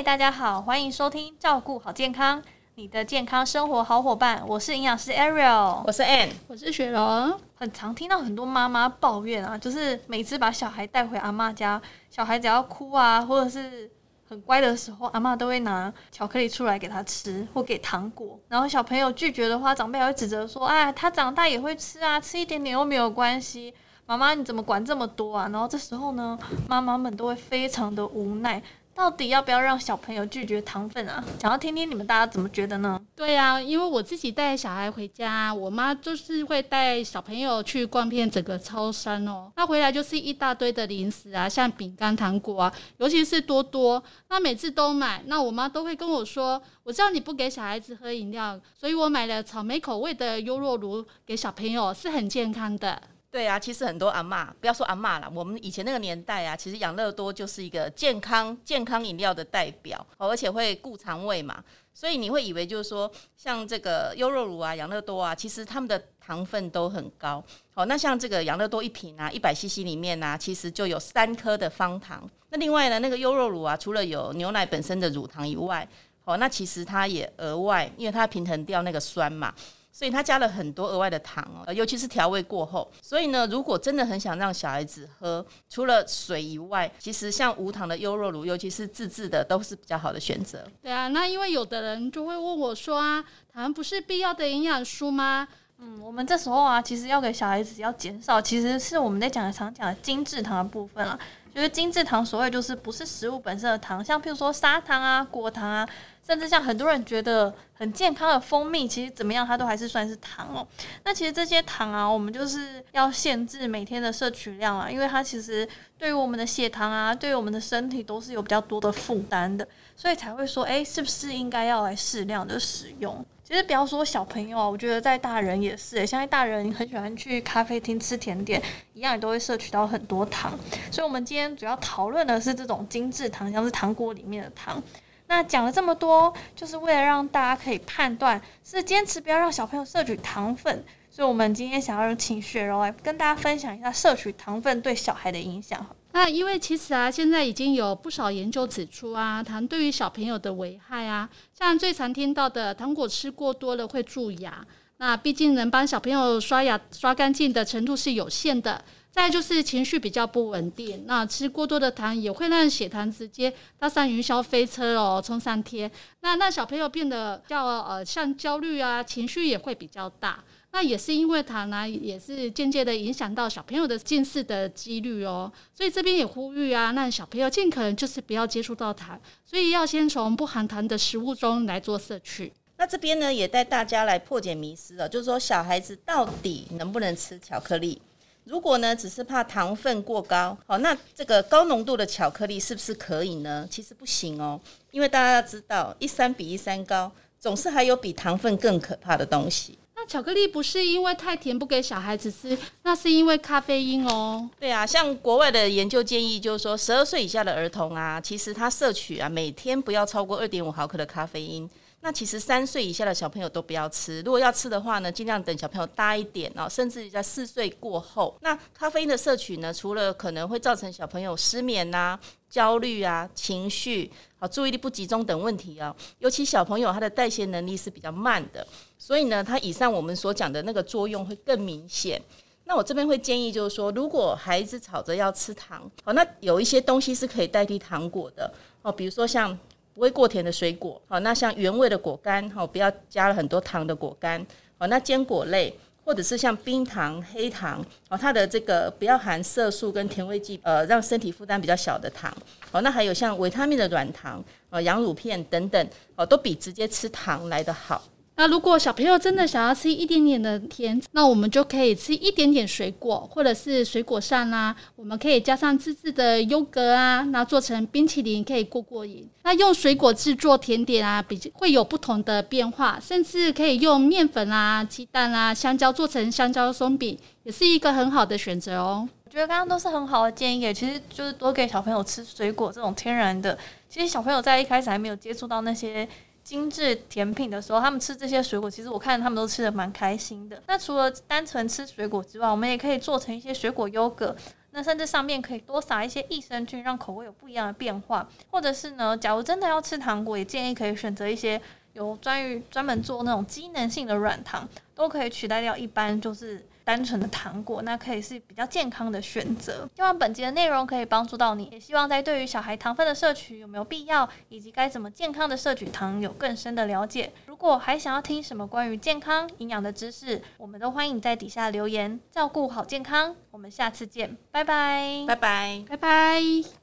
嗨，大家好，欢迎收听照顾好健康，你的健康生活好伙伴。我是营养师 Ariel，我是 Ann，我是雪龙。很常听到很多妈妈抱怨啊，就是每次把小孩带回阿妈家，小孩只要哭啊，或者是很乖的时候，阿妈都会拿巧克力出来给他吃，或给糖果。然后小朋友拒绝的话，长辈还会指责说：“哎，他长大也会吃啊，吃一点点又没有关系。”妈妈你怎么管这么多啊？然后这时候呢，妈妈们都会非常的无奈。到底要不要让小朋友拒绝糖分啊？想要听听你们大家怎么觉得呢？对呀，因为我自己带小孩回家，我妈就是会带小朋友去逛遍整个超山哦。那回来就是一大堆的零食啊，像饼干、糖果啊，尤其是多多，那每次都买。那我妈都会跟我说：“我知道你不给小孩子喝饮料，所以我买了草莓口味的优酪乳给小朋友，是很健康的。”对啊，其实很多阿妈，不要说阿妈了，我们以前那个年代啊，其实养乐多就是一个健康健康饮料的代表，而且会顾肠胃嘛，所以你会以为就是说，像这个优酪乳啊、养乐多啊，其实他们的糖分都很高。好，那像这个养乐多一瓶啊，一百 CC 里面呢，其实就有三颗的方糖。那另外呢，那个优酪乳啊，除了有牛奶本身的乳糖以外，好，那其实它也额外，因为它平衡掉那个酸嘛。所以它加了很多额外的糖哦，尤其是调味过后。所以呢，如果真的很想让小孩子喝，除了水以外，其实像无糖的优酪乳，尤其是自制的，都是比较好的选择。对啊，那因为有的人就会问我说啊，糖不是必要的营养素吗？嗯，我们这时候啊，其实要给小孩子要减少，其实是我们在讲的常讲的精制糖的部分了。就是精制糖，所谓就是不是食物本身的糖，像譬如说砂糖啊、果糖啊，甚至像很多人觉得很健康的蜂蜜，其实怎么样它都还是算是糖哦。那其实这些糖啊，我们就是要限制每天的摄取量啊，因为它其实对于我们的血糖啊，对于我们的身体都是有比较多的负担的，所以才会说，哎，是不是应该要来适量的使用？其实不要说小朋友啊，我觉得在大人也是，现在大人很喜欢去咖啡厅吃甜点，一样也都会摄取到很多糖。所以，我们今天主要讨论的是这种精致糖，像是糖果里面的糖。那讲了这么多，就是为了让大家可以判断是坚持不要让小朋友摄取糖分。所以我们今天想要请雪柔来跟大家分享一下摄取糖分对小孩的影响。那因为其实啊，现在已经有不少研究指出啊，糖对于小朋友的危害啊，像最常听到的，糖果吃过多了会蛀牙。那毕竟能帮小朋友刷牙刷干净的程度是有限的。再就是情绪比较不稳定，那吃过多的糖也会让血糖直接搭上云霄飞车哦，冲上天。那那小朋友变得较呃像焦虑啊，情绪也会比较大。那也是因为糖呢，也是间接的影响到小朋友的近视的几率哦。所以这边也呼吁啊，让小朋友尽可能就是不要接触到糖，所以要先从不含糖的食物中来做摄取。那这边呢，也带大家来破解迷思了，就是说小孩子到底能不能吃巧克力？如果呢，只是怕糖分过高，好，那这个高浓度的巧克力是不是可以呢？其实不行哦，因为大家要知道，一三比一三高，总是还有比糖分更可怕的东西。那巧克力不是因为太甜不给小孩子吃，那是因为咖啡因哦。对啊，像国外的研究建议就是说，十二岁以下的儿童啊，其实他摄取啊，每天不要超过二点五毫克的咖啡因。那其实三岁以下的小朋友都不要吃，如果要吃的话呢，尽量等小朋友大一点哦，甚至在四岁过后。那咖啡因的摄取呢，除了可能会造成小朋友失眠呐、焦虑啊、情绪啊、注意力不集中等问题啊，尤其小朋友他的代谢能力是比较慢的，所以呢，他以上我们所讲的那个作用会更明显。那我这边会建议就是说，如果孩子吵着要吃糖，好，那有一些东西是可以代替糖果的哦，比如说像。不会过甜的水果，好，那像原味的果干，好，不要加了很多糖的果干，好，那坚果类或者是像冰糖、黑糖，哦，它的这个不要含色素跟甜味剂，呃，让身体负担比较小的糖，好，那还有像维他命的软糖，呃，羊乳片等等，哦，都比直接吃糖来的好。那如果小朋友真的想要吃一点点的甜，那我们就可以吃一点点水果，或者是水果上啊，我们可以加上自制的优格啊，那做成冰淇淋可以过过瘾。那用水果制作甜点啊，比会有不同的变化，甚至可以用面粉啊、鸡蛋啊、香蕉做成香蕉松饼，也是一个很好的选择哦。我觉得刚刚都是很好的建议，其实就是多给小朋友吃水果这种天然的。其实小朋友在一开始还没有接触到那些。精致甜品的时候，他们吃这些水果，其实我看他们都吃的蛮开心的。那除了单纯吃水果之外，我们也可以做成一些水果优格，那甚至上面可以多撒一些益生菌，让口味有不一样的变化。或者是呢，假如真的要吃糖果，也建议可以选择一些有专于专门做那种机能性的软糖，都可以取代掉一般就是单纯的糖果，那可以是比较健康的选择。希望本集的内容可以帮助到你，也希望在对于小孩糖分的摄取有没有必要，以及该怎么健康的摄取糖有更深的了解。如果还想要听什么关于健康营养的知识，我们都欢迎在底下留言。照顾好健康，我们下次见，拜拜，拜拜。拜拜。